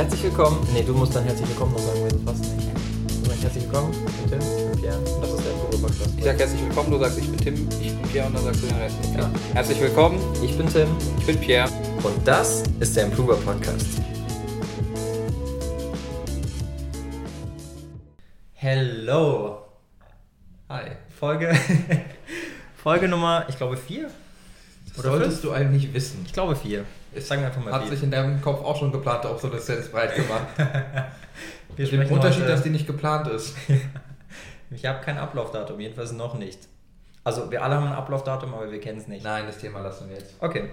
Herzlich willkommen. Nee, du musst dann herzlich willkommen noch sagen, weil fast nicht. Du sagst herzlich willkommen, ich bin Tim, ich bin Pierre. Und das ist der Probe-Podcast. Ich sag herzlich willkommen, du sagst ich bin Tim, ich bin Pierre und dann sagst du den Rest. Ja. Herzlich willkommen, Ich bin Tim ich bin Pierre. und das ist der Improver Podcast. Hello. Hi. Folge, Folge Nummer, ich glaube vier. Oder Solltest du eigentlich wissen. Ich glaube vier. Sagen wir einfach mal hat vier. sich in deinem Kopf auch schon geplant, ob so das jetzt breit gemacht. Wir Mit dem Unterschied, heute- dass die nicht geplant ist. Ich habe kein Ablaufdatum, jedenfalls noch nicht. Also wir alle haben ein Ablaufdatum, aber wir kennen es nicht. Nein, das Thema lassen wir jetzt. Okay.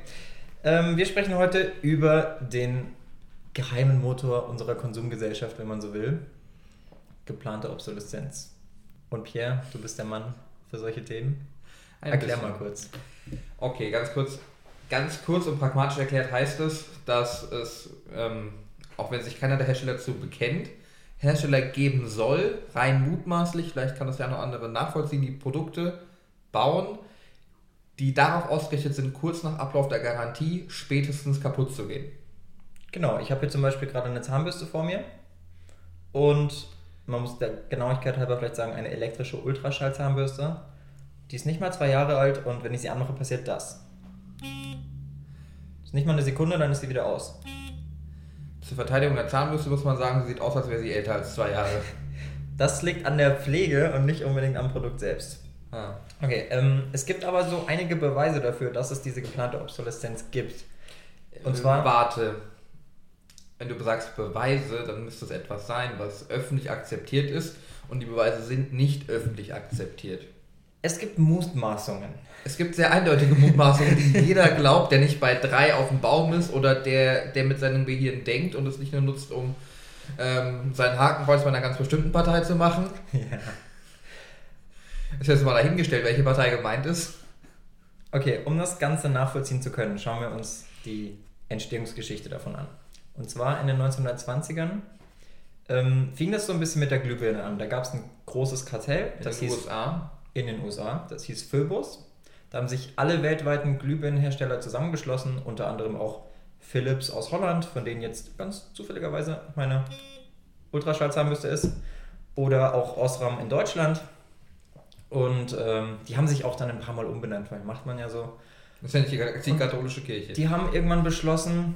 Ähm, wir sprechen heute über den geheimen Motor unserer Konsumgesellschaft, wenn man so will. Geplante Obsoleszenz. Und Pierre, du bist der Mann für solche Themen. Ein Erklär bisschen. mal kurz. Okay, ganz kurz. Ganz kurz und pragmatisch erklärt heißt es, dass es, ähm, auch wenn sich keiner der Hersteller dazu bekennt, Hersteller geben soll, rein mutmaßlich, vielleicht kann das ja noch andere nachvollziehen, die Produkte bauen, die darauf ausgerichtet sind, kurz nach Ablauf der Garantie spätestens kaputt zu gehen. Genau, ich habe hier zum Beispiel gerade eine Zahnbürste vor mir. Und man muss der Genauigkeit halber vielleicht sagen, eine elektrische Ultraschallzahnbürste. Die ist nicht mal zwei Jahre alt und wenn ich sie anmache, passiert das. Ist nicht mal eine Sekunde, dann ist sie wieder aus. Zur Verteidigung der Zahnbürste muss man sagen, sie sieht aus, als wäre sie älter als zwei Jahre. Das liegt an der Pflege und nicht unbedingt am Produkt selbst. Ah. Okay, ähm, es gibt aber so einige Beweise dafür, dass es diese geplante Obsoleszenz gibt. Und zwar- Warte. Wenn du sagst Beweise, dann müsste es etwas sein, was öffentlich akzeptiert ist und die Beweise sind nicht öffentlich akzeptiert. Es gibt Mutmaßungen. Es gibt sehr eindeutige Mutmaßungen, die jeder glaubt, der nicht bei drei auf dem Baum ist oder der, der mit seinem Gehirn denkt und es nicht nur nutzt, um ähm, sein Hakenkreuz bei einer ganz bestimmten Partei zu machen. Ja. Ist jetzt mal dahingestellt, welche Partei gemeint ist. Okay, um das Ganze nachvollziehen zu können, schauen wir uns die Entstehungsgeschichte davon an. Und zwar in den 1920ern ähm, fing das so ein bisschen mit der Glühbirne an. Da gab es ein großes Kartell, In das den hieß USA. In den USA, das hieß Philbus. Da haben sich alle weltweiten Glühbirnenhersteller zusammengeschlossen, unter anderem auch Philips aus Holland, von denen jetzt ganz zufälligerweise meine Ultraschallzahnbürste ist, oder auch Osram in Deutschland. Und ähm, die haben sich auch dann ein paar Mal umbenannt, weil macht man ja so. Das ist ja nicht die, die katholische Kirche. Die haben irgendwann beschlossen,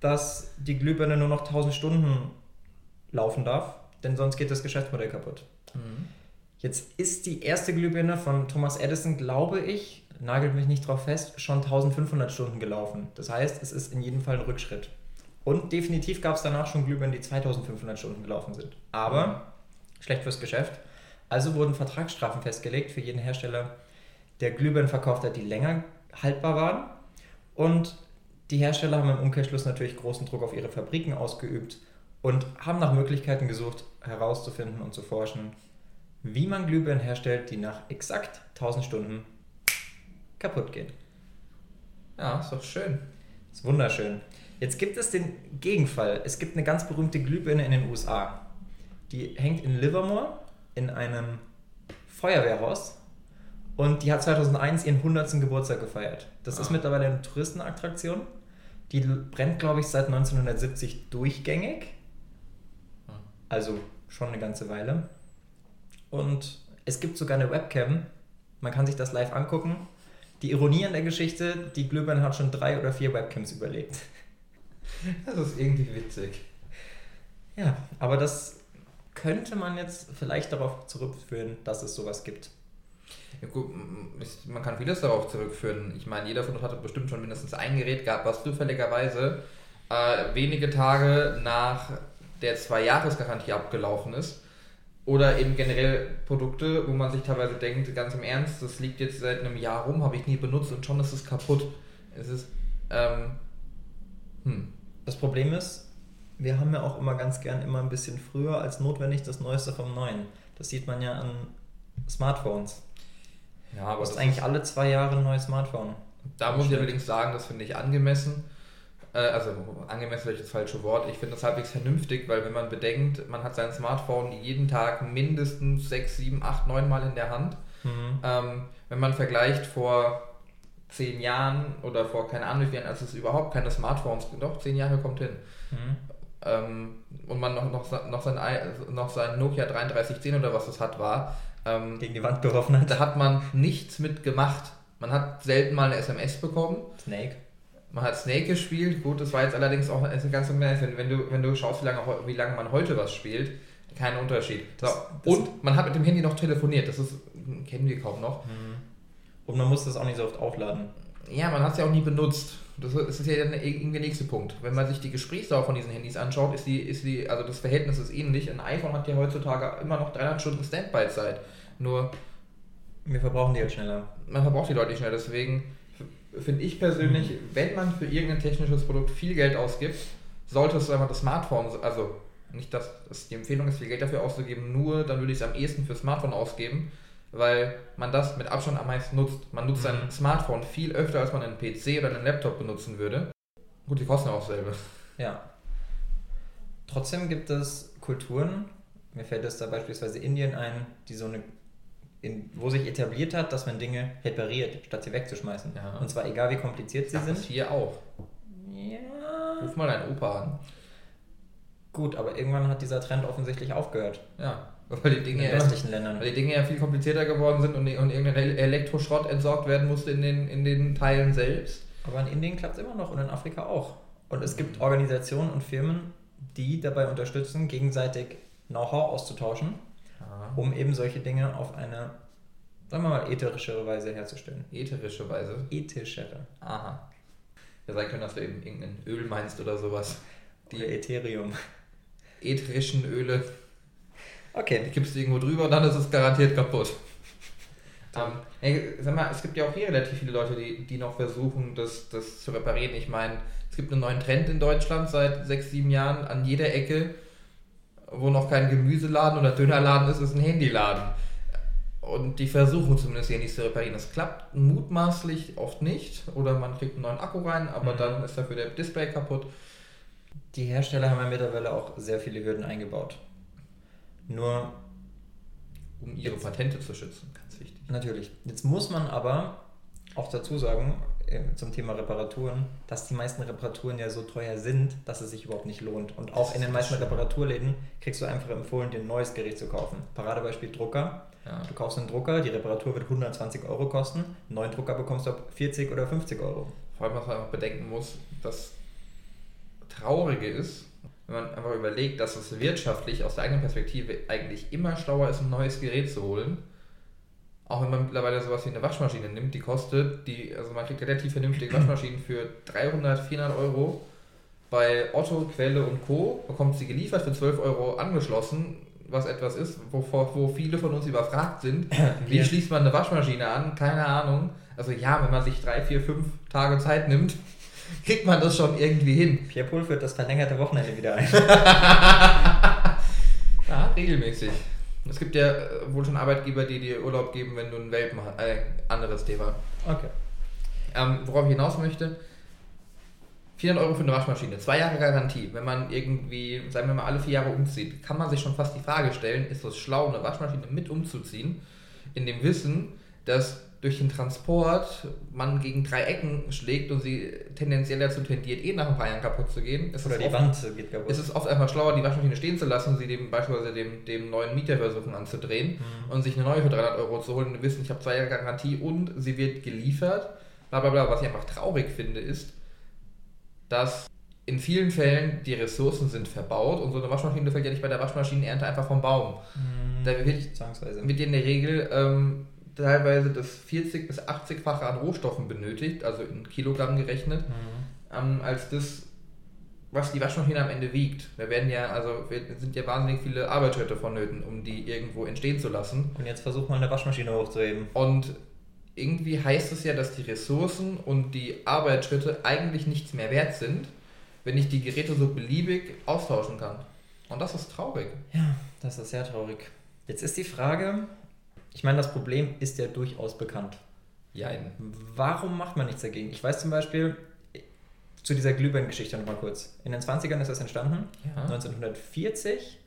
dass die Glühbirne nur noch 1000 Stunden laufen darf, denn sonst geht das Geschäftsmodell kaputt. Mhm. Jetzt ist die erste Glühbirne von Thomas Edison, glaube ich, nagelt mich nicht drauf fest, schon 1500 Stunden gelaufen. Das heißt, es ist in jedem Fall ein Rückschritt. Und definitiv gab es danach schon Glühbirnen, die 2500 Stunden gelaufen sind. Aber schlecht fürs Geschäft. Also wurden Vertragsstrafen festgelegt für jeden Hersteller, der Glühbirnen verkauft hat, die länger haltbar waren. Und die Hersteller haben im Umkehrschluss natürlich großen Druck auf ihre Fabriken ausgeübt und haben nach Möglichkeiten gesucht, herauszufinden und zu forschen, wie man Glühbirnen herstellt, die nach exakt 1000 Stunden kaputt gehen. Ja, ist doch schön. Ist wunderschön. Jetzt gibt es den Gegenfall. Es gibt eine ganz berühmte Glühbirne in den USA. Die hängt in Livermore in einem Feuerwehrhaus und die hat 2001 ihren 100. Geburtstag gefeiert. Das ist Ah. mittlerweile eine Touristenattraktion. Die brennt, glaube ich, seit 1970 durchgängig. Ah. Also schon eine ganze Weile. Und es gibt sogar eine Webcam. Man kann sich das live angucken. Die Ironie an der Geschichte, die Glühbirne hat schon drei oder vier Webcams überlebt. Das ist irgendwie witzig. Ja, aber das könnte man jetzt vielleicht darauf zurückführen, dass es sowas gibt. Ja, gut, man kann vieles darauf zurückführen. Ich meine, jeder von uns hatte bestimmt schon mindestens ein Gerät gehabt, was zufälligerweise äh, wenige Tage nach der Zwei-Jahres-Garantie abgelaufen ist. Oder eben generell Produkte, wo man sich teilweise denkt, ganz im Ernst, das liegt jetzt seit einem Jahr rum, habe ich nie benutzt und schon ist es kaputt. Es ist, ähm, hm. Das Problem ist, wir haben ja auch immer ganz gern immer ein bisschen früher als notwendig das Neueste vom Neuen. Das sieht man ja an Smartphones. Ja, Du aber hast das eigentlich alle zwei Jahre ein neues Smartphone. Da muss ich allerdings sagen, das finde ich angemessen. Äh, also angemessen ist das falsche Wort. Ich finde das halbwegs vernünftig, weil wenn man bedenkt, man hat sein Smartphone jeden Tag mindestens 6, 7, 8, 9 Mal in der Hand. Mhm. Ähm, wenn man vergleicht vor zehn Jahren oder vor keine Ahnung wie vielen, als es überhaupt keine Smartphones, doch zehn Jahre kommt hin, Mhm. ähm, und man noch, noch, noch, sein, noch sein Nokia 3310 oder was es hat war, ähm, gegen die Wand geworfen hat. Da hat man nichts mit gemacht. Man hat selten mal eine SMS bekommen. Snake. Man hat Snake gespielt. Gut, das war jetzt allerdings auch eine ganze Menge. Wenn du, wenn du schaust, wie lange, wie lange man heute was spielt, kein Unterschied. So. Das, das und man hat mit dem Handy noch telefoniert. Das ist, kennen wir kaum noch. Mhm. Und man muss das auch nicht so oft aufladen. Ja, man hat es ja auch nie benutzt. Das ist ja dann irgendwie der nächste Punkt. Wenn man sich die Gesprächsdauer von diesen Handys anschaut, ist die, ist die, also das Verhältnis ist ähnlich. Ein iPhone hat ja heutzutage immer noch 300 Stunden Standby-Zeit. Nur. Wir verbrauchen die halt schneller. Man verbraucht die deutlich schneller. Deswegen finde ich persönlich, mhm. wenn man für irgendein technisches Produkt viel Geld ausgibt, sollte es einfach das Smartphone, also nicht, dass es die Empfehlung ist, viel Geld dafür auszugeben, nur dann würde ich es am ehesten für Smartphone ausgeben, weil man das mit Abstand am meisten nutzt. Man nutzt sein mhm. Smartphone viel öfter, als man einen PC oder einen Laptop benutzen würde. Gut, die kosten auch selber. Ja. Trotzdem gibt es Kulturen, mir fällt es da beispielsweise Indien ein, die so eine, in, wo sich etabliert hat, dass man Dinge repariert, statt sie wegzuschmeißen. Ja. Und zwar egal wie kompliziert sie das sind. Das hier auch. Ja. Ruf mal deinen Opa an. Gut, aber irgendwann hat dieser Trend offensichtlich aufgehört. Ja. Weil die Dinge in den westlichen Ländern. Weil die Dinge ja viel komplizierter geworden sind und, und irgendein Elektroschrott entsorgt werden musste in den, in den Teilen selbst. Aber in Indien klappt es immer noch und in Afrika auch. Und es gibt Organisationen und Firmen, die dabei unterstützen, gegenseitig Know-how auszutauschen, Aha. um eben solche Dinge auf eine, sagen wir mal, ätherischere Weise herzustellen. Ätherische Weise? Ethischere. Aha. Ja, sein können, dass du eben irgendein Öl meinst oder sowas. Die oder Ethereum. Ätherischen Öle. Okay. Die kippst du irgendwo drüber und dann ist es garantiert kaputt. Ähm, ey, sag mal, es gibt ja auch hier relativ viele Leute, die, die noch versuchen, das, das zu reparieren. Ich meine, es gibt einen neuen Trend in Deutschland seit sechs, sieben Jahren. An jeder Ecke, wo noch kein Gemüseladen oder Dönerladen ist, ist ein Handyladen. Und die versuchen zumindest Handys zu reparieren. Das klappt mutmaßlich oft nicht. Oder man kriegt einen neuen Akku rein, aber mhm. dann ist dafür der Display kaputt. Die Hersteller haben ja mittlerweile auch sehr viele Hürden eingebaut. Nur um ihre Patente zu schützen, ganz wichtig. Natürlich. Jetzt muss man aber auch dazu sagen, zum Thema Reparaturen, dass die meisten Reparaturen ja so teuer sind, dass es sich überhaupt nicht lohnt. Und auch in den meisten Reparaturläden kriegst du einfach empfohlen, dir ein neues Gerät zu kaufen. Paradebeispiel Drucker. Ja. Du kaufst einen Drucker, die Reparatur wird 120 Euro kosten, einen neuen Drucker bekommst du ab 40 oder 50 Euro. Vor allem, was man einfach bedenken muss, das Traurige ist, wenn man einfach überlegt, dass es wirtschaftlich aus der eigenen Perspektive eigentlich immer schlauer ist, ein neues Gerät zu holen. Auch wenn man mittlerweile sowas wie eine Waschmaschine nimmt, die kostet, die, also man kriegt relativ vernünftige Waschmaschinen für 300, 400 Euro. Bei Otto, Quelle und Co. bekommt sie geliefert für 12 Euro angeschlossen, was etwas ist, wo, wo viele von uns überfragt sind. Wie schließt man eine Waschmaschine an? Keine Ahnung. Also ja, wenn man sich drei, vier, fünf Tage Zeit nimmt, kriegt man das schon irgendwie hin. Pierre Pohl führt das verlängerte Wochenende wieder ein. ja, regelmäßig. Es gibt ja äh, wohl schon Arbeitgeber, die dir Urlaub geben, wenn du einen Welpen hast. Äh, anderes Thema. Okay. Ähm, worauf ich hinaus möchte, 400 Euro für eine Waschmaschine, zwei Jahre Garantie. Wenn man irgendwie, sagen wir mal, alle vier Jahre umzieht, kann man sich schon fast die Frage stellen, ist es schlau, eine Waschmaschine mit umzuziehen, in dem Wissen, dass durch den Transport man gegen drei Ecken schlägt und sie tendenziell dazu tendiert, eh nach ein paar Jahren kaputt zu gehen. Ist Oder die oft, Wand geht kaputt. Ist es oft einfach schlauer, die Waschmaschine stehen zu lassen und sie dem beispielsweise dem, dem neuen Mieter versuchen anzudrehen mhm. und sich eine neue für 300 Euro zu holen und wissen, ich habe zwei Jahre Garantie und sie wird geliefert. Blablabla. Was ich einfach traurig finde, ist, dass in vielen Fällen die Ressourcen sind verbaut und so eine Waschmaschine fällt ja nicht bei der Waschmaschinenernte einfach vom Baum. Mhm. Da wird, wird in der Regel ähm, teilweise das 40 bis 80-fache an Rohstoffen benötigt, also in Kilogramm gerechnet, mhm. ähm, als das, was die Waschmaschine am Ende wiegt. Da werden ja, also sind ja wahnsinnig viele Arbeitsschritte vonnöten, um die irgendwo entstehen zu lassen. Und jetzt versucht man eine Waschmaschine hochzuheben. Und irgendwie heißt es ja, dass die Ressourcen und die Arbeitsschritte eigentlich nichts mehr wert sind, wenn ich die Geräte so beliebig austauschen kann. Und das ist traurig. Ja, das ist sehr traurig. Jetzt ist die Frage, ich meine, das Problem ist ja durchaus bekannt. Ja. Warum macht man nichts dagegen? Ich weiß zum Beispiel, zu dieser Glühbirnen-Geschichte nochmal kurz. In den 20ern ist das entstanden. Ja. 1940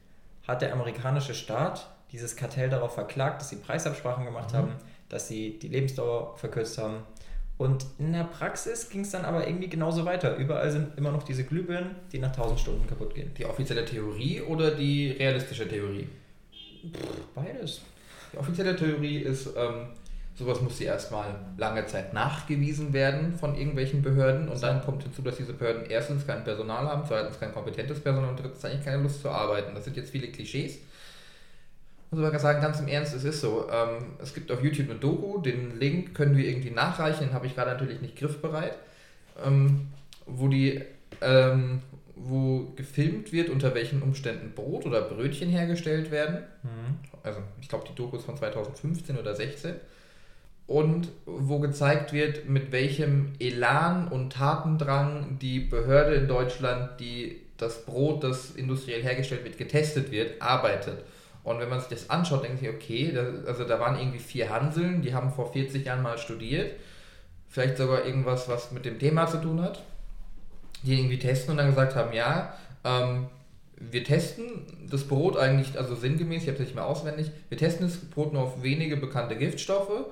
hat der amerikanische Staat dieses Kartell darauf verklagt, dass sie Preisabsprachen gemacht mhm. haben, dass sie die Lebensdauer verkürzt haben Und in der Praxis ging es dann aber irgendwie genauso weiter. Überall sind immer noch diese Glühbirnen, die nach 1000 Stunden kaputt gehen. Die offizielle Theorie oder die realistische Theorie? Beides. Die offizielle Theorie ist, ähm, sowas muss sie erstmal lange Zeit nachgewiesen werden von irgendwelchen Behörden und dann kommt hinzu, dass diese Behörden erstens kein Personal haben, zweitens kein kompetentes Personal und drittens eigentlich keine Lust zu arbeiten. Das sind jetzt viele Klischees muss aber sagen, ganz im Ernst, es ist so. Ähm, es gibt auf YouTube eine Doku, den Link können wir irgendwie nachreichen, den habe ich gerade natürlich nicht griffbereit, ähm, wo die, ähm, wo gefilmt wird, unter welchen Umständen Brot oder Brötchen hergestellt werden. Mhm. Also ich glaube, die Doku ist von 2015 oder 16. Und wo gezeigt wird, mit welchem Elan und Tatendrang die Behörde in Deutschland, die das Brot, das industriell hergestellt wird, getestet wird, arbeitet. Und wenn man sich das anschaut, denkt sich, okay, das, also da waren irgendwie vier Hanseln, die haben vor 40 Jahren mal studiert. Vielleicht sogar irgendwas, was mit dem Thema zu tun hat. Die irgendwie testen und dann gesagt haben, ja, ähm, wir testen das Brot eigentlich, also sinngemäß, ich habe es nicht mehr auswendig, wir testen das Brot nur auf wenige bekannte Giftstoffe.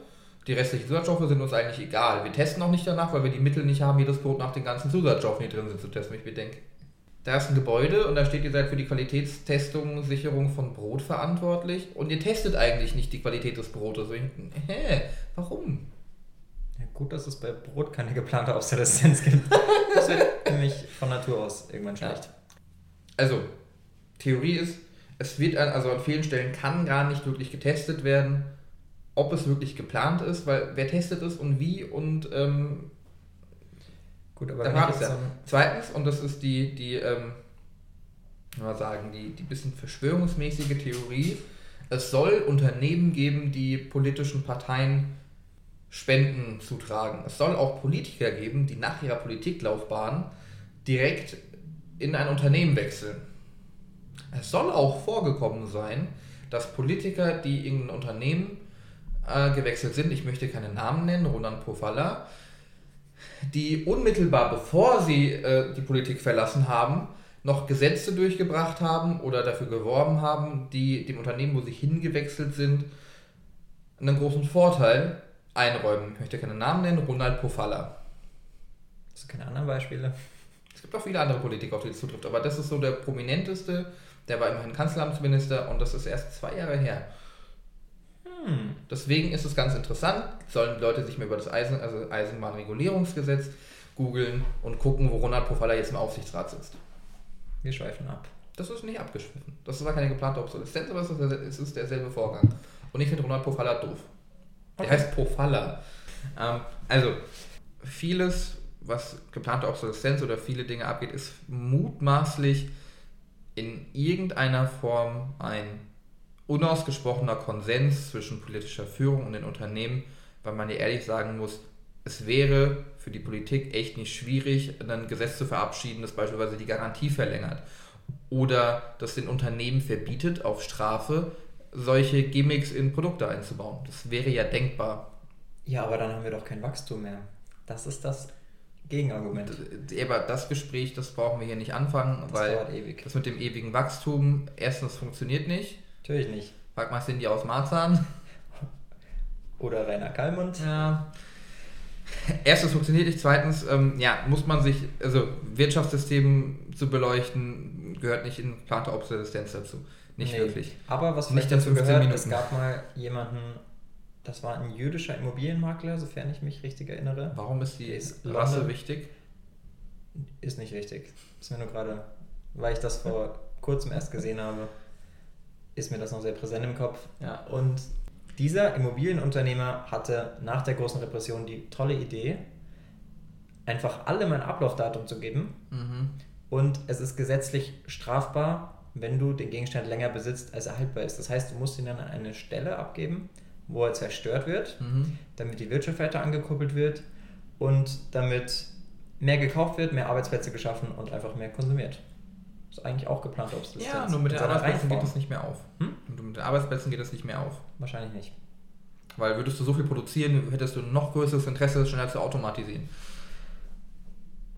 Die restlichen Zusatzstoffe sind uns eigentlich egal. Wir testen auch nicht danach, weil wir die Mittel nicht haben, jedes Brot nach den ganzen Zusatzstoffen, die drin sind, zu testen. Ich denke, da ist ein Gebäude und da steht, ihr seid für die Qualitätstestung, Sicherung von Brot verantwortlich und ihr testet eigentlich nicht die Qualität des Brotes. hä, warum? Ja, gut, dass es bei Brot keine geplante Obsoleszenz gibt. Das wird nämlich von Natur aus irgendwann schlecht. Ja. Also, Theorie ist, es wird an, also an vielen Stellen kann gar nicht wirklich getestet werden, ob es wirklich geplant ist, weil wer testet es und wie und ähm, Gut, aber da war es ja. Zweitens, und das ist die, die ähm, mal sagen, die, die bisschen verschwörungsmäßige Theorie, es soll Unternehmen geben, die politischen Parteien Spenden zutragen. Es soll auch Politiker geben, die nach ihrer Politiklaufbahn direkt in ein Unternehmen wechseln. Es soll auch vorgekommen sein, dass Politiker, die in ein Unternehmen äh, gewechselt sind, ich möchte keine Namen nennen, Roland Pofalla, die unmittelbar bevor sie äh, die Politik verlassen haben, noch Gesetze durchgebracht haben oder dafür geworben haben, die dem Unternehmen, wo sie hingewechselt sind, einen großen Vorteil einräumen. Ich möchte keine Namen nennen, Ronald Pofalla. Hast du keine anderen Beispiele? Es gibt auch viele andere Politiker, auf die es zutrifft, aber das ist so der prominenteste, der war immerhin Kanzleramtsminister und das ist erst zwei Jahre her. Hm. Deswegen ist es ganz interessant, sollen Leute sich mal über das Eisen, also Eisenbahnregulierungsgesetz googeln und gucken, wo Ronald Pofalla jetzt im Aufsichtsrat sitzt. Wir schweifen ab. Das ist nicht abgeschwiffen. Das war keine geplante Obsoleszenz, aber es ist derselbe Vorgang. Und ich finde Ronald Pofalla doof. Der okay. heißt Pofalla. Ähm, also, vieles, was geplante Obsoleszenz oder viele Dinge abgeht, ist mutmaßlich in irgendeiner Form ein unausgesprochener Konsens zwischen politischer Führung und den Unternehmen, weil man ja ehrlich sagen muss, es wäre für die Politik echt nicht schwierig, ein Gesetz zu verabschieden, das beispielsweise die Garantie verlängert oder das den Unternehmen verbietet, auf Strafe solche Gimmicks in Produkte einzubauen. Das wäre ja denkbar. Ja, aber dann haben wir doch kein Wachstum mehr. Das ist das Gegenargument. Aber das Gespräch, das brauchen wir hier nicht anfangen, das weil das mit dem ewigen Wachstum erstens funktioniert nicht Natürlich nicht. Frag mal Cindy aus Marzahn. Oder Rainer Kallmund. Ja. Erstens funktioniert nicht, zweitens ähm, ja, muss man sich, also Wirtschaftssystem zu beleuchten, gehört nicht in plante Obsoleszenz dazu. Nicht nee. wirklich. Aber was nicht dazu gehört, Minuten. es gab mal jemanden, das war ein jüdischer Immobilienmakler, sofern ich mich richtig erinnere. Warum ist die ist Rasse London, wichtig? Ist nicht wichtig. Ist mir nur gerade, weil ich das vor kurzem erst gesehen habe ist mir das noch sehr präsent im Kopf. Ja. Und dieser Immobilienunternehmer hatte nach der großen Repression die tolle Idee, einfach alle mein Ablaufdatum zu geben. Mhm. Und es ist gesetzlich strafbar, wenn du den Gegenstand länger besitzt, als er haltbar ist. Das heißt, du musst ihn dann an eine Stelle abgeben, wo er zerstört wird, mhm. damit die Wirtschaft weiter angekuppelt wird und damit mehr gekauft wird, mehr Arbeitsplätze geschaffen und einfach mehr konsumiert. Ist eigentlich auch geplant Obsoleszenz. Ja, nur mit den Arbeitsplätzen geht es nicht mehr auf. Hm? mit den Arbeitsplätzen geht es nicht mehr auf. Wahrscheinlich nicht. Weil würdest du so viel produzieren, hättest du noch größeres Interesse, schneller zu automatisieren.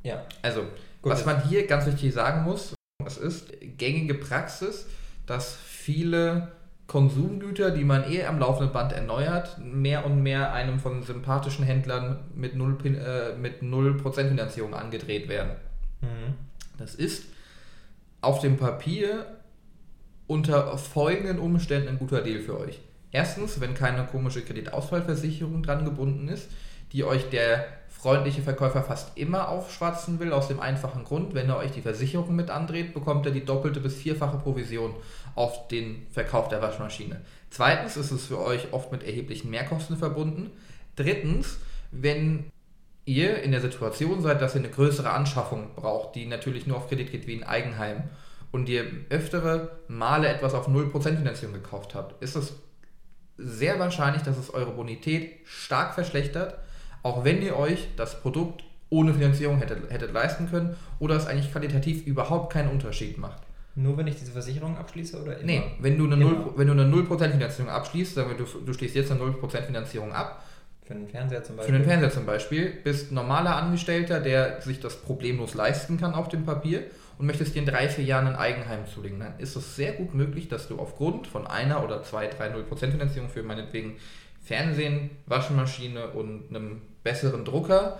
Ja. Also, Gut, was man hier ganz wichtig sagen muss, es ist gängige Praxis, dass viele Konsumgüter, die man eh am laufenden Band erneuert, mehr und mehr einem von sympathischen Händlern mit 0%, äh, mit 0 Finanzierung angedreht werden. Mhm. Das ist auf dem Papier unter folgenden Umständen ein guter Deal für euch. Erstens, wenn keine komische Kreditausfallversicherung dran gebunden ist, die euch der freundliche Verkäufer fast immer aufschwatzen will, aus dem einfachen Grund, wenn er euch die Versicherung mit andreht, bekommt er die doppelte bis vierfache Provision auf den Verkauf der Waschmaschine. Zweitens ist es für euch oft mit erheblichen Mehrkosten verbunden. Drittens, wenn ihr in der Situation seid, dass ihr eine größere Anschaffung braucht, die natürlich nur auf Kredit geht wie ein Eigenheim und ihr öftere Male etwas auf 0% Finanzierung gekauft habt, ist es sehr wahrscheinlich, dass es eure Bonität stark verschlechtert auch wenn ihr euch das Produkt ohne Finanzierung hättet, hättet leisten können oder es eigentlich qualitativ überhaupt keinen Unterschied macht. Nur wenn ich diese Versicherung abschließe oder immer? Nee, wenn du eine, 0, wenn du eine 0% Finanzierung abschließt, sagen wir, du, du schließt jetzt eine 0% Finanzierung ab. Für einen Fernseher zum Beispiel. Für einen Fernseher zum Beispiel. Bist normaler Angestellter, der sich das problemlos leisten kann auf dem Papier und möchtest dir in drei, vier Jahren ein Eigenheim zulegen. Dann ist es sehr gut möglich, dass du aufgrund von einer oder zwei, drei 0% Finanzierung für meinetwegen Fernsehen, Waschmaschine und einem besseren Drucker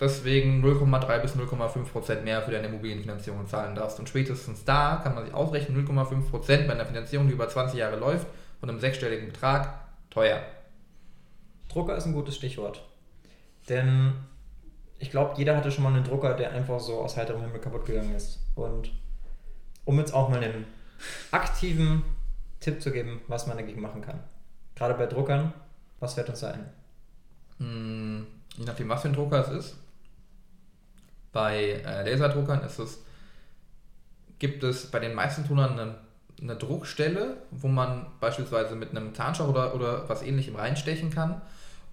deswegen 0,3 bis 0,5 Prozent mehr für deine Immobilienfinanzierung zahlen darfst. Und spätestens da kann man sich ausrechnen, 0,5 Prozent bei einer Finanzierung, die über 20 Jahre läuft, von einem sechsstelligen Betrag, teuer. Drucker ist ein gutes Stichwort. Denn ich glaube, jeder hatte schon mal einen Drucker, der einfach so aus heiterem Himmel kaputt gegangen ist. Und um jetzt auch mal einen aktiven Tipp zu geben, was man dagegen machen kann. Gerade bei Druckern, was fällt uns da ein? Je nachdem, was für ein Drucker es ist. Bei äh, Laserdruckern ist es, gibt es bei den meisten Tonern eine, eine Druckstelle, wo man beispielsweise mit einem Zahnstocher oder, oder was ähnlichem reinstechen kann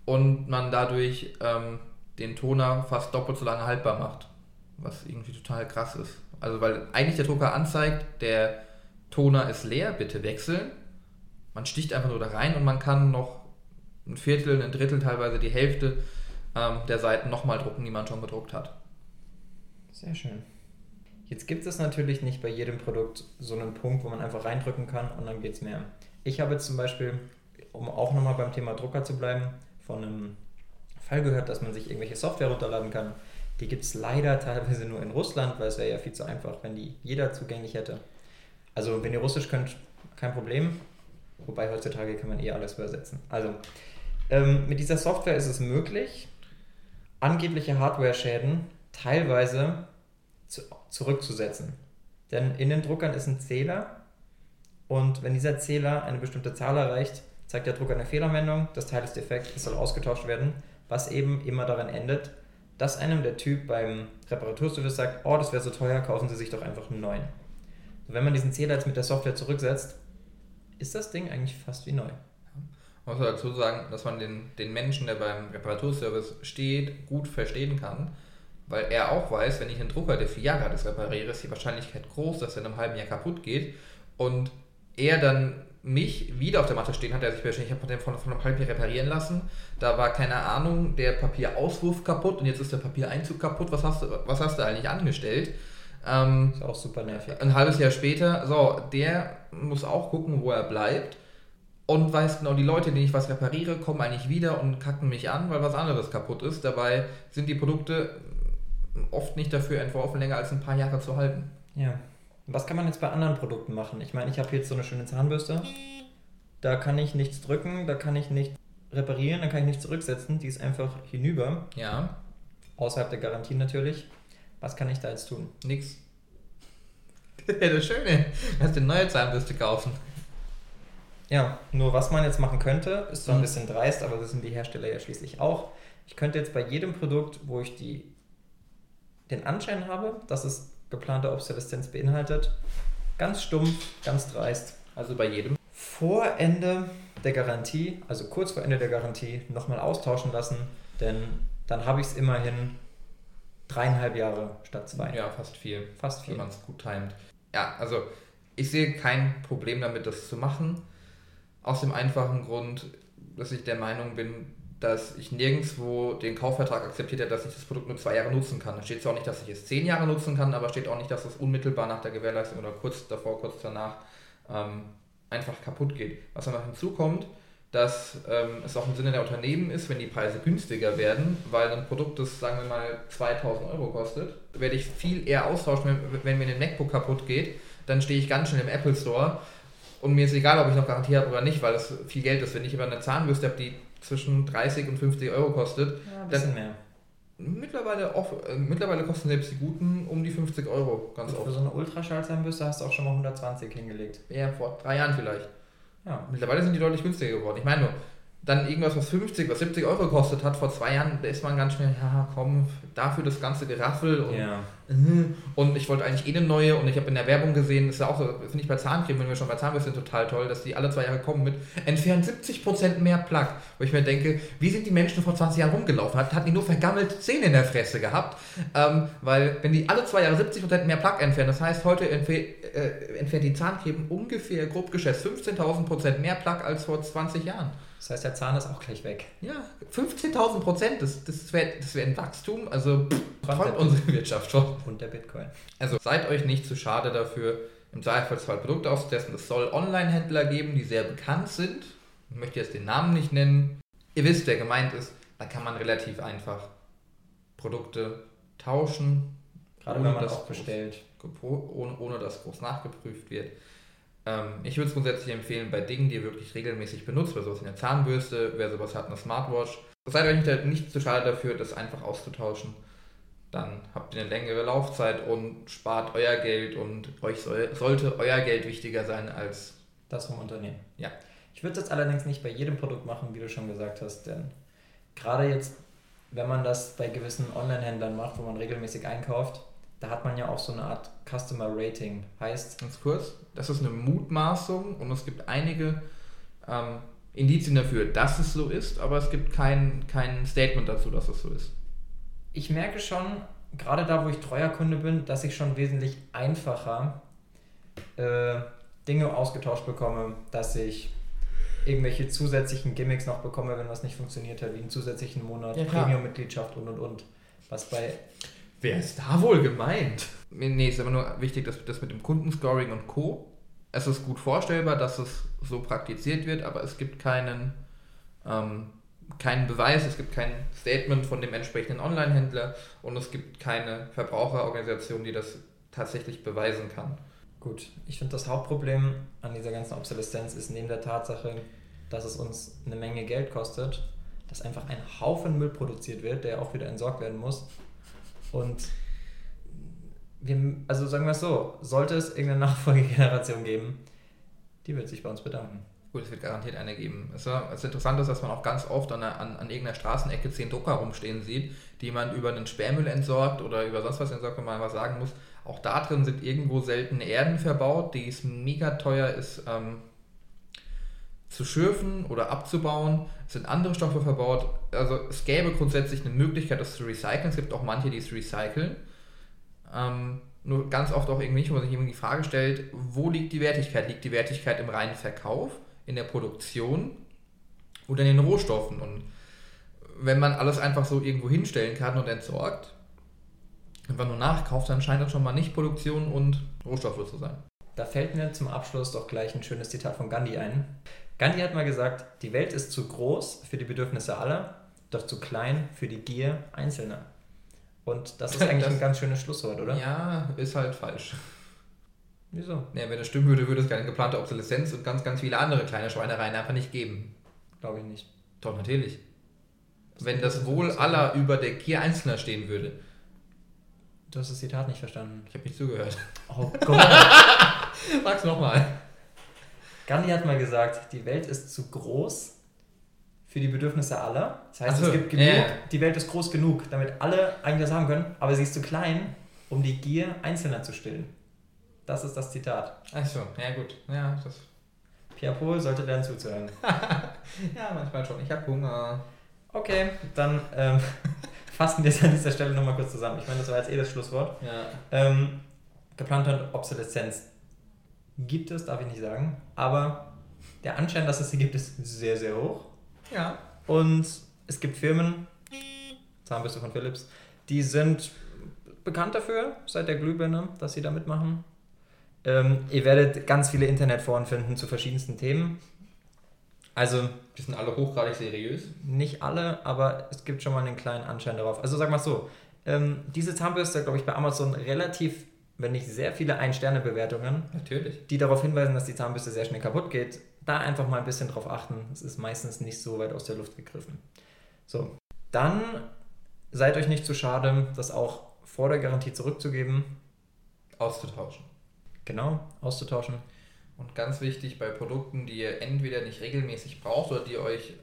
und man dadurch ähm, den Toner fast doppelt so lange haltbar macht. Was irgendwie total krass ist. Also, weil eigentlich der Drucker anzeigt, der Toner ist leer, bitte wechseln. Man sticht einfach nur da rein und man kann noch ein Viertel, ein Drittel, teilweise die Hälfte ähm, der Seiten nochmal drucken, die man schon gedruckt hat. Sehr schön. Jetzt gibt es natürlich nicht bei jedem Produkt so einen Punkt, wo man einfach reindrücken kann und dann geht es mehr. Ich habe jetzt zum Beispiel, um auch nochmal beim Thema Drucker zu bleiben, von einem Fall gehört, dass man sich irgendwelche Software runterladen kann. Die gibt es leider teilweise nur in Russland, weil es wäre ja viel zu einfach, wenn die jeder zugänglich hätte. Also wenn ihr Russisch könnt, kein Problem. Wobei heutzutage kann man eh alles übersetzen. Also ähm, mit dieser Software ist es möglich, angebliche Hardware-Schäden teilweise zu, zurückzusetzen. Denn in den Druckern ist ein Zähler und wenn dieser Zähler eine bestimmte Zahl erreicht, zeigt der Drucker eine Fehlermeldung, das Teil ist defekt, es soll ausgetauscht werden, was eben immer daran endet, dass einem der Typ beim Reparaturservice sagt, oh, das wäre so teuer, kaufen Sie sich doch einfach einen neuen. Wenn man diesen Zähler jetzt mit der Software zurücksetzt, ist das Ding eigentlich fast wie neu. Man muss dazu sagen, dass man den, den Menschen, der beim Reparaturservice steht, gut verstehen kann, weil er auch weiß, wenn ich einen Drucker, der vier Jahre alt ist, repariere, ist die Wahrscheinlichkeit groß, dass er in einem halben Jahr kaputt geht und er dann mich wieder auf der Matte stehen hat, der sich wahrscheinlich ich habe von, von einem halben Jahr reparieren lassen. Da war keine Ahnung, der Papierauswurf kaputt und jetzt ist der Papiereinzug kaputt. Was hast du, was hast du eigentlich angestellt? Ähm, ist auch super nervig. Ein halbes Jahr später, so, der muss auch gucken, wo er bleibt und weiß genau, die Leute, denen ich was repariere, kommen eigentlich wieder und kacken mich an, weil was anderes kaputt ist. Dabei sind die Produkte oft nicht dafür entworfen, länger als ein paar Jahre zu halten. Ja. Was kann man jetzt bei anderen Produkten machen? Ich meine, ich habe jetzt so eine schöne Zahnbürste. Da kann ich nichts drücken, da kann ich nicht reparieren, da kann ich nichts zurücksetzen. Die ist einfach hinüber. Ja. Außerhalb der Garantie natürlich. Was kann ich da jetzt tun? Nix. das Schöne. Du hast eine neue Zahnbürste kaufen. Ja, nur was man jetzt machen könnte, ist zwar ein mhm. bisschen dreist, aber das sind die Hersteller ja schließlich auch. Ich könnte jetzt bei jedem Produkt, wo ich die, den Anschein habe, dass es geplante Obsoleszenz beinhaltet, ganz stumpf, ganz dreist. Also bei jedem. Vor Ende der Garantie, also kurz vor Ende der Garantie, nochmal austauschen lassen, denn dann habe ich es immerhin dreieinhalb Jahre statt zwei. Ja, fast vier. Fast vier. Wenn man es gut timet. Ja, also ich sehe kein Problem damit, das zu machen. Aus dem einfachen Grund, dass ich der Meinung bin, dass ich nirgendwo den Kaufvertrag akzeptiert habe, dass ich das Produkt nur zwei Jahre nutzen kann. Da steht zwar auch nicht, dass ich es zehn Jahre nutzen kann, aber steht auch nicht, dass es unmittelbar nach der Gewährleistung oder kurz davor, kurz danach ähm, einfach kaputt geht. Was dann noch hinzukommt, dass ähm, es auch im Sinne der Unternehmen ist, wenn die Preise günstiger werden, weil ein Produkt, das sagen wir mal 2000 Euro kostet, werde ich viel eher austauschen, wenn, wenn mir ein MacBook kaputt geht, dann stehe ich ganz schnell im Apple Store und mir ist egal, ob ich noch Garantie habe oder nicht, weil das viel Geld ist. Wenn ich aber eine Zahnbürste habe, die zwischen 30 und 50 Euro kostet, Ja, ein bisschen dann, mehr. Mittlerweile, off, äh, mittlerweile kosten selbst die guten um die 50 Euro, ganz Und für oft. so eine Ultraschallzahnbürste hast du auch schon mal 120 hingelegt. Ja, vor drei Jahren vielleicht. Ja. Mittlerweile sind die deutlich günstiger geworden. Ich meine nur, dann irgendwas, was 50, was 70 Euro gekostet hat vor zwei Jahren, da ist man ganz schnell, ja komm, dafür das ganze Geraffel und, Ja. Mhm. und ich wollte eigentlich eh eine neue und ich habe in der Werbung gesehen, das ist ja auch so, finde ich bei Zahncreme, wenn wir schon bei Zahnbürsten sind, total toll, dass die alle zwei Jahre kommen mit entfernt 70% mehr Plaque. Wo ich mir denke, wie sind die Menschen vor 20 Jahren rumgelaufen? Hat, hatten die nur vergammelte Zähne in der Fresse gehabt? Ähm, weil wenn die alle zwei Jahre 70% mehr Plaque entfernen, das heißt, heute äh, entfernt die Zahncreme ungefähr grob geschätzt 15.000% mehr Plaque als vor 20 Jahren. Das heißt, der Zahn ist auch gleich weg. Ja, 15.000 Prozent, das, das wäre das wär ein Wachstum, also der- unsere Wirtschaft schon. Und der Bitcoin. Also seid euch nicht zu schade dafür, im Zweifelsfall Produkte auszutesten. Es soll Online-Händler geben, die sehr bekannt sind. Ich möchte jetzt den Namen nicht nennen. Ihr wisst, wer gemeint ist. Da kann man relativ einfach Produkte tauschen, Gerade Ohne wenn man das auch bestellt. gepro- ohne, ohne dass groß nachgeprüft wird. Ähm, ich würde es grundsätzlich empfehlen, bei Dingen, die ihr wirklich regelmäßig benutzt, bei sowas wie eine Zahnbürste, wer sowas hat, eine Smartwatch, seid euch nicht, nicht zu schade dafür, das einfach auszutauschen. Dann habt ihr eine längere Laufzeit und spart euer Geld und euch soll, sollte euer Geld wichtiger sein als Das vom Unternehmen. Ja. Ich würde das allerdings nicht bei jedem Produkt machen, wie du schon gesagt hast, denn gerade jetzt, wenn man das bei gewissen Online-Händlern macht, wo man regelmäßig einkauft, da hat man ja auch so eine Art Customer Rating. Heißt, Ganz kurz, das ist eine Mutmaßung und es gibt einige ähm, Indizien dafür, dass es so ist, aber es gibt kein, kein Statement dazu, dass es so ist. ich merke schon, gerade da, wo ich treuer Kunde bin, dass ich schon wesentlich einfacher äh, Dinge ausgetauscht bekomme, dass ich irgendwelche zusätzlichen Gimmicks noch bekomme, wenn was nicht funktioniert hat, wie einen zusätzlichen Monat, Ja. Premium-Mitgliedschaft und und und. Was bei Wer ist da wohl gemeint? Nee, ist aber nur wichtig, dass das mit dem Kundenscoring und Co. Es ist gut vorstellbar, dass es so praktiziert wird, aber es gibt keinen, ähm, keinen Beweis, es gibt kein Statement von dem entsprechenden Online-Händler und es gibt keine Verbraucherorganisation, die das tatsächlich beweisen kann. Gut, ich finde das Hauptproblem an dieser ganzen Obsoleszenz ist neben der Tatsache, dass es uns eine Menge Geld kostet, dass einfach ein Haufen Müll produziert wird, der auch wieder entsorgt werden muss. Und wir, also sagen wir es so, sollte es irgendeine Nachfolgegeneration geben, die wird sich bei uns bedanken. Gut, es wird garantiert eine geben. Es ist interessant, ist, dass man auch ganz oft an, an, an irgendeiner Straßenecke zehn Drucker rumstehen sieht, die man über einen Sperrmüll entsorgt oder über sonst was entsorgt, wenn man was sagen muss. Auch da drin sind irgendwo seltene Erden verbaut, die es mega teuer ist ähm, zu schürfen oder abzubauen. Es sind andere Stoffe verbaut. Also es gäbe grundsätzlich eine Möglichkeit, das zu recyceln. Es gibt auch manche, die es recyceln. Ähm, nur ganz oft auch irgendwie nicht, wo man sich irgendwie die Frage stellt, wo liegt die Wertigkeit? Liegt die Wertigkeit im reinen Verkauf, in der Produktion oder in den Rohstoffen? Und wenn man alles einfach so irgendwo hinstellen kann und entsorgt, einfach nur nachkauft, dann scheint das schon mal nicht Produktion und Rohstoffe zu sein. Da fällt mir zum Abschluss doch gleich ein schönes Zitat von Gandhi ein. Gandhi hat mal gesagt, die Welt ist zu groß für die Bedürfnisse aller, doch zu klein für die Gier Einzelner. Und das ist eigentlich Das- ein ganz schönes Schlusswort, oder? Ja, ist halt falsch. Wieso? Ja, wenn das stimmen würde, würde es keine geplante Obsoleszenz und ganz, ganz viele andere kleine Schweinereien einfach nicht geben. Glaube ich nicht. Doch, natürlich. Wenn Das das ist Wohl aller über der Gier Einzelner stehen würde. Du hast das Zitat nicht verstanden. Ich habe nicht zugehört. Oh Gott. Sag's nochmal. Gandhi hat mal gesagt, die Welt ist zu groß für die Bedürfnisse aller. Das heißt, Ach so, es gibt genug, ja. die Welt ist groß genug, damit alle eigentlich das haben können, aber sie ist zu klein, um die Gier Einzelner zu stillen. Das ist das Zitat. Achso, ja gut. Ja, das. Pierre Paul sollte lernen zuzuhören. Ja, manchmal schon. Ich habe Hunger. Okay, dann ähm, fassen wir es an dieser Stelle nochmal kurz zusammen. Ich meine, das war jetzt eh das Schlusswort. Ja. Ähm, geplante Obsoleszenz gibt es, darf ich nicht sagen, aber der Anschein, dass es sie gibt, ist sehr, sehr hoch. Ja. Und es gibt Firmen, Zahnbürste von Philips, die sind bekannt dafür, seit der Glühbirne, dass sie da mitmachen. Ähm, ihr werdet ganz viele Internetforen finden zu verschiedensten Themen. Also Die sind alle hochgradig seriös. nicht alle, aber es gibt schon mal einen kleinen Anschein darauf. Also sag mal so, ähm, diese Zahnbürste, glaube ich, bei Amazon relativ, wenn nicht sehr viele Ein-Sterne-Bewertungen, Natürlich. die darauf hinweisen, dass die Zahnbürste sehr schnell kaputt geht. Da einfach mal ein bisschen drauf achten. Es ist meistens nicht so weit aus der Luft gegriffen. So, dann seid euch nicht zu schade, das auch vor der Garantie zurückzugeben. Auszutauschen. Genau, auszutauschen. Und ganz wichtig bei Produkten, die ihr entweder nicht regelmäßig braucht oder die euch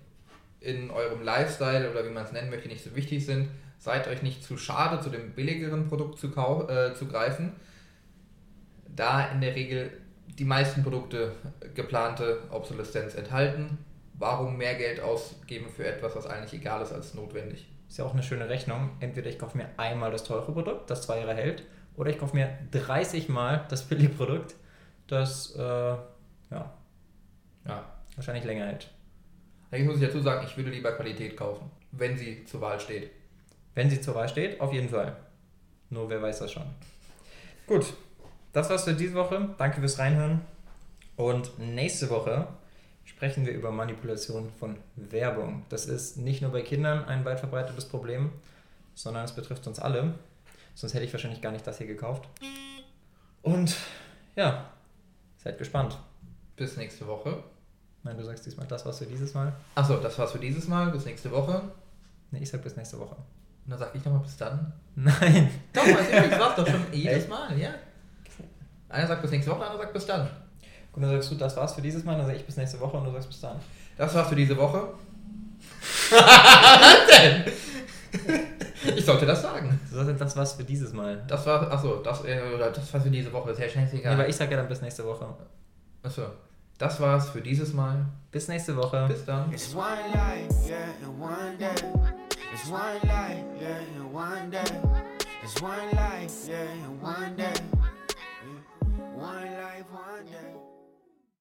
in eurem Lifestyle oder wie man es nennen möchte, nicht so wichtig sind, seid euch nicht zu schade, zu dem billigeren Produkt zu, äh, zu greifen, da in der Regel die meisten Produkte geplante Obsoleszenz enthalten. Warum mehr Geld ausgeben für etwas, was eigentlich egal ist als notwendig? Ist ja auch eine schöne Rechnung. Entweder ich kaufe mir einmal das teure Produkt, das zwei Jahre hält, oder ich kaufe mir 30 Mal das Billigprodukt, das äh, ja, Ja. wahrscheinlich länger hält. Eigentlich muss ich dazu sagen, ich würde lieber Qualität kaufen, wenn sie zur Wahl steht. Wenn sie zur Wahl steht, auf jeden Fall. Nur wer weiß das schon. Gut, das war's für diese Woche. Danke fürs Reinhören. Und nächste Woche sprechen wir über Manipulation von Werbung. Das ist nicht nur bei Kindern ein weit verbreitetes Problem, sondern es betrifft uns alle. Sonst hätte ich wahrscheinlich gar nicht das hier gekauft. Und ja, seid gespannt. Bis nächste Woche. Nein, du sagst diesmal, das war's für dieses Mal. Achso, das war's für dieses Mal. Bis nächste Woche. Nee, ich sag bis nächste Woche. Und dann sag ich nochmal bis dann. Nein. Doch, also ich sag's doch schon jedes Echt? Mal, ja. Einer sagt bis nächste Woche, andere sagt bis dann. Und dann sagst du, das war's für dieses Mal, dann sag ich bis nächste Woche und du sagst bis dann. Das war's für diese Woche. Was denn? Ich sollte das sagen. Du sagst, das war's für dieses Mal. Das war, achso, das, äh, das war's für diese Woche. Das ist ja scheißegal. aber ich sag ja dann bis nächste Woche. Achso. Das war's für dieses Mal. Bis nächste Woche. Bis dann. It's one life, yeah, and one day. It's one life, yeah, and one day. It's one life, yeah, and one day. One life, one day.